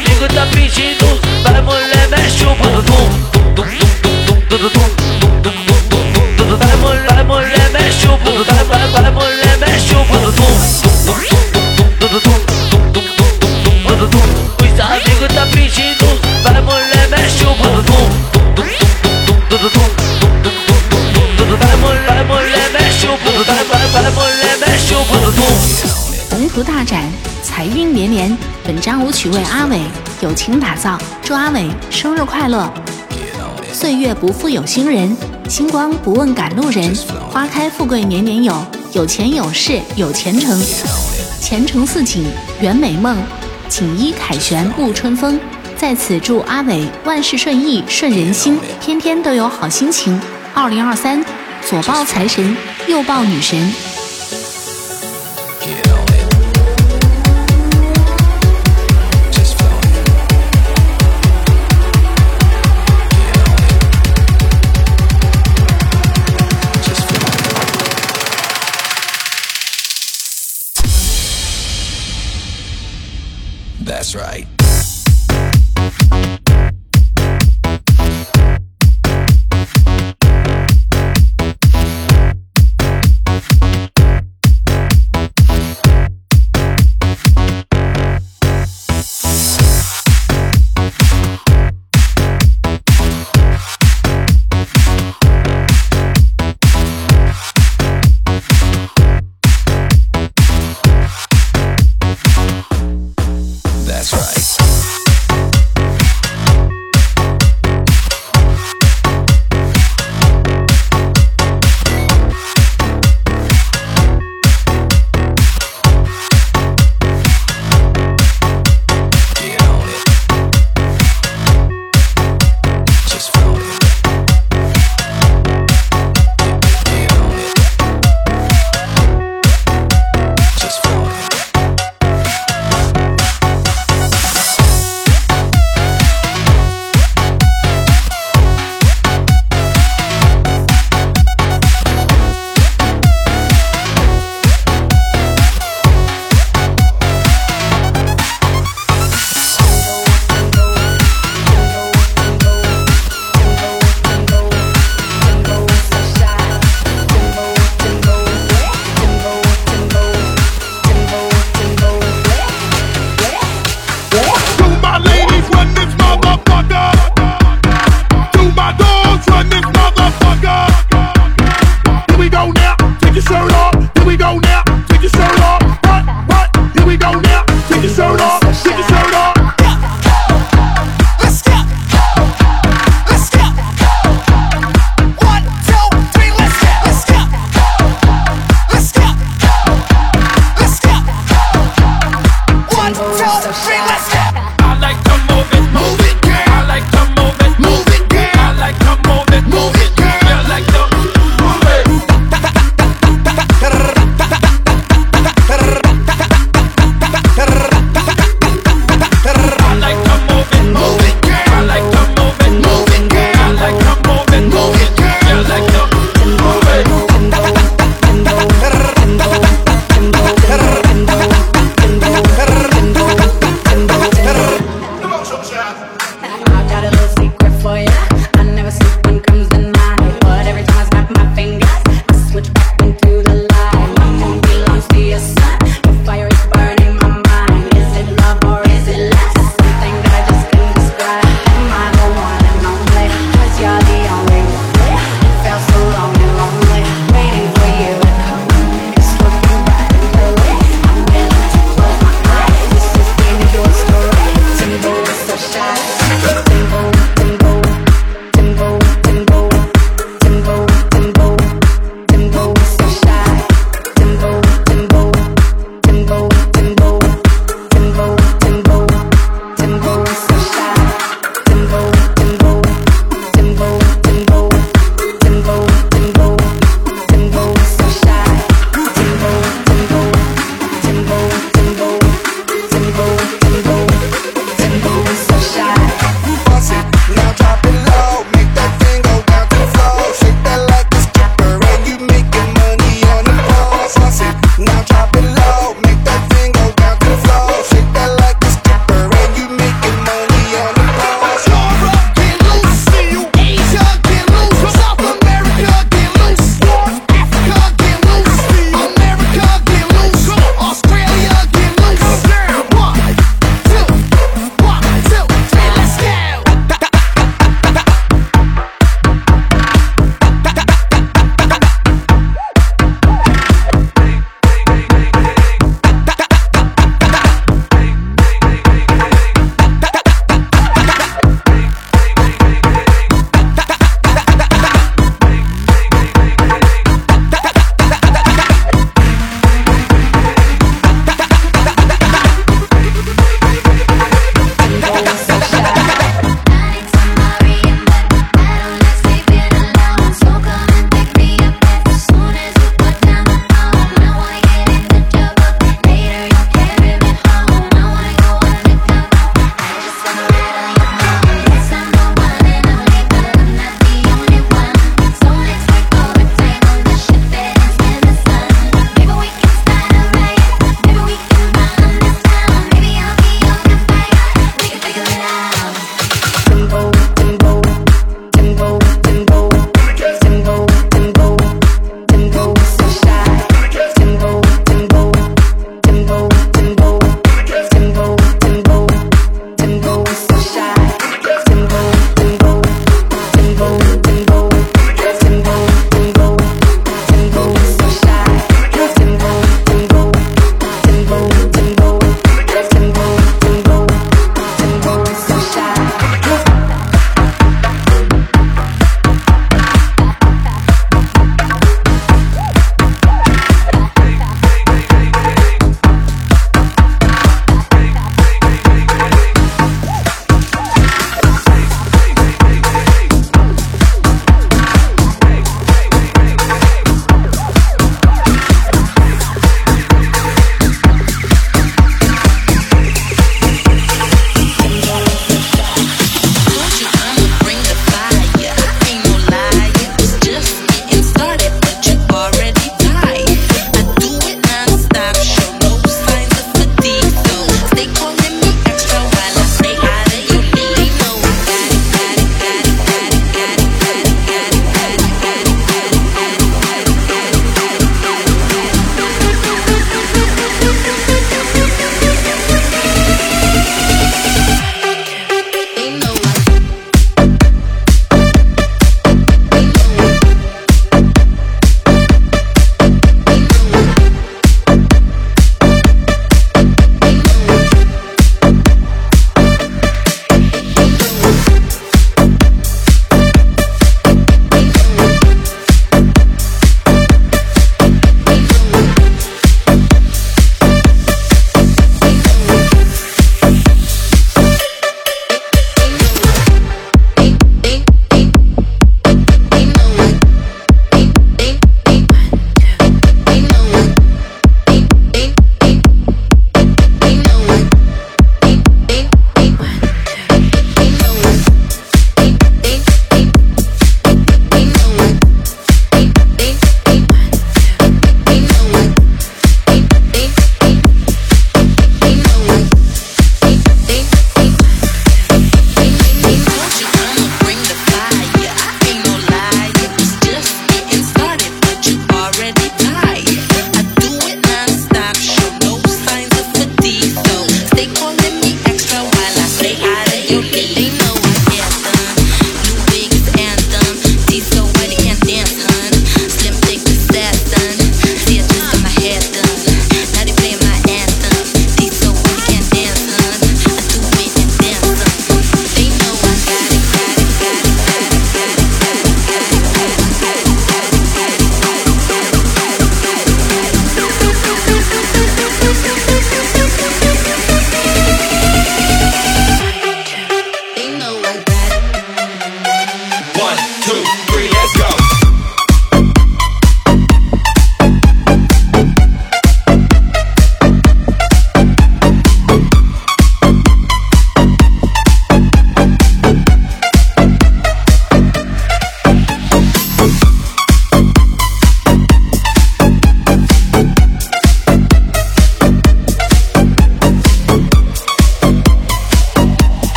一个大鼻涕虫，白磨来买修，脖的痛，咚咚咚咚咚咚咚咚咚咚咚咚咚咚咚咚。白磨白磨来买修，脖的痛，白磨白磨来买修，脖的痛。咚咚咚咚咚咚咚咚咚咚咚咚咚咚咚。为啥一个大鼻涕虫，白磨来买修，脖的痛，咚咚咚咚咚咚咚咚咚咚咚咚咚咚咚咚。白磨白磨来白修，脖子痛，白白磨来买修，脖的痛。鸿图大展，财运连连。张舞曲为阿伟友情打造，祝阿伟生日快乐！岁月不负有心人，星光不问赶路人。花开富贵年年有，有钱有势有前程，前程似锦圆美梦，锦衣凯旋沐春风。在此祝阿伟万事顺意顺人心，天天都有好心情。二零二三，左抱财神，右抱女神。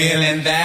Feeling that